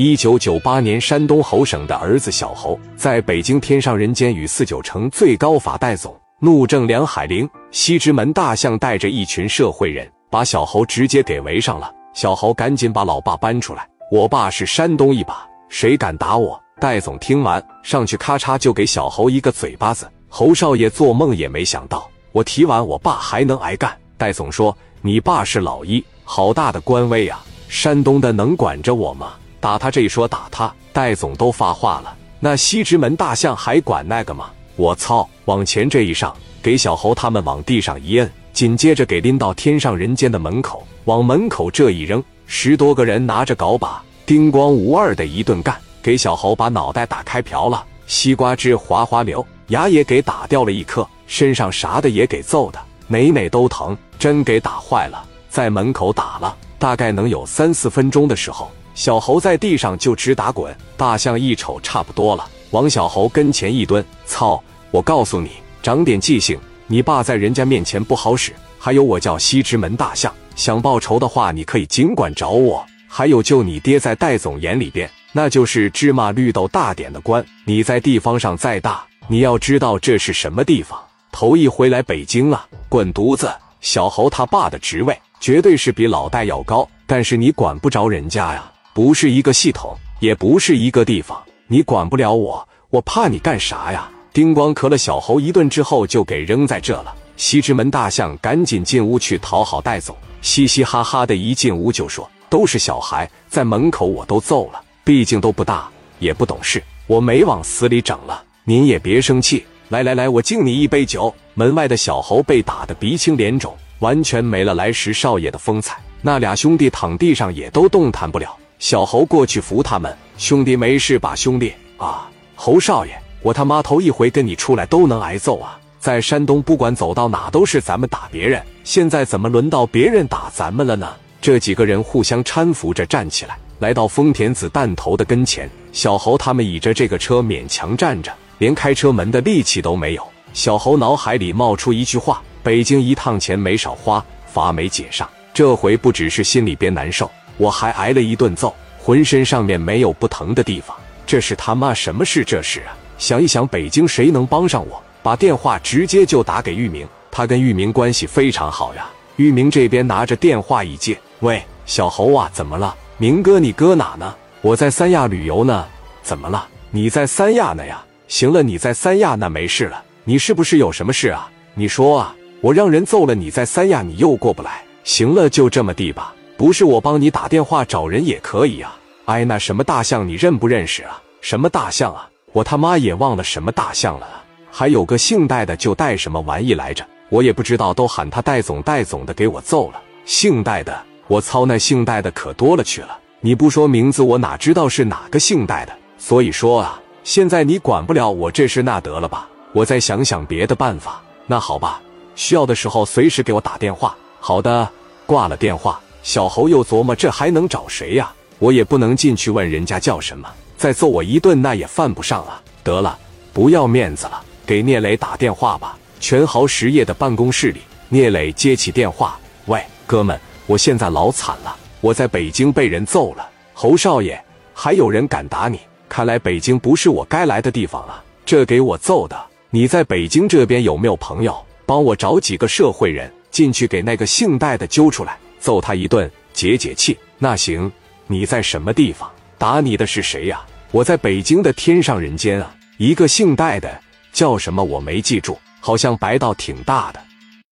一九九八年，山东侯省的儿子小侯在北京天上人间与四九城最高法戴总怒正梁海玲西直门大象带着一群社会人，把小侯直接给围上了。小侯赶紧把老爸搬出来，我爸是山东一把，谁敢打我？戴总听完，上去咔嚓就给小侯一个嘴巴子。侯少爷做梦也没想到，我提完我爸还能挨干。戴总说：“你爸是老一，好大的官威啊！山东的能管着我吗？”打他这一说打他，戴总都发话了。那西直门大象还管那个吗？我操！往前这一上，给小侯他们往地上一摁，紧接着给拎到天上人间的门口，往门口这一扔，十多个人拿着镐把，叮咣无二的一顿干，给小侯把脑袋打开瓢了，西瓜汁哗哗流，牙也给打掉了一颗，身上啥的也给揍的，哪哪都疼，真给打坏了。在门口打了大概能有三四分钟的时候。小猴在地上就直打滚，大象一瞅差不多了，往小猴跟前一蹲，操！我告诉你，长点记性，你爸在人家面前不好使。还有，我叫西直门大象，想报仇的话，你可以尽管找我。还有，就你爹在戴总眼里边，那就是芝麻绿豆大点的官。你在地方上再大，你要知道这是什么地方。头一回来北京啊，滚犊子！小猴他爸的职位绝对是比老戴要高，但是你管不着人家呀。不是一个系统，也不是一个地方，你管不了我，我怕你干啥呀？叮咣咳了小猴一顿之后，就给扔在这了。西直门大象赶紧进屋去讨好戴总，嘻嘻哈哈的一进屋就说：“都是小孩，在门口我都揍了，毕竟都不大，也不懂事，我没往死里整了。您也别生气，来来来，我敬你一杯酒。”门外的小猴被打得鼻青脸肿，完全没了来时少爷的风采。那俩兄弟躺地上也都动弹不了。小猴过去扶他们，兄弟没事吧？兄弟啊，侯少爷，我他妈头一回跟你出来都能挨揍啊！在山东，不管走到哪都是咱们打别人，现在怎么轮到别人打咱们了呢？这几个人互相搀扶着站起来，来到丰田子弹头的跟前。小猴他们倚着这个车勉强站着，连开车门的力气都没有。小猴脑海里冒出一句话：北京一趟钱没少花，罚没解上。这回不只是心里边难受。我还挨了一顿揍，浑身上面没有不疼的地方。这是他妈什么事？这是啊！想一想，北京谁能帮上我？把电话直接就打给玉明，他跟玉明关系非常好呀。玉明这边拿着电话一接，喂，小猴啊，怎么了？明哥，你搁哪呢？我在三亚旅游呢。怎么了？你在三亚呢呀？行了，你在三亚那没事了。你是不是有什么事啊？你说啊，我让人揍了你在三亚，你又过不来。行了，就这么地吧。不是我帮你打电话找人也可以啊！哎，那什么大象你认不认识啊？什么大象啊？我他妈也忘了什么大象了。还有个姓戴的，就戴什么玩意来着？我也不知道，都喊他戴总戴总的，给我揍了。姓戴的，我操，那姓戴的可多了去了。你不说名字，我哪知道是哪个姓戴的？所以说啊，现在你管不了我这事那得了吧？我再想想别的办法。那好吧，需要的时候随时给我打电话。好的，挂了电话。小侯又琢磨，这还能找谁呀？我也不能进去问人家叫什么，再揍我一顿那也犯不上啊。得了，不要面子了，给聂磊打电话吧。全豪实业的办公室里，聂磊接起电话：“喂，哥们，我现在老惨了，我在北京被人揍了。侯少爷，还有人敢打你？看来北京不是我该来的地方啊！这给我揍的，你在北京这边有没有朋友？帮我找几个社会人进去，给那个姓戴的揪出来。”揍他一顿解解气，那行。你在什么地方？打你的是谁呀？我在北京的天上人间啊，一个姓戴的，叫什么我没记住，好像白道挺大的。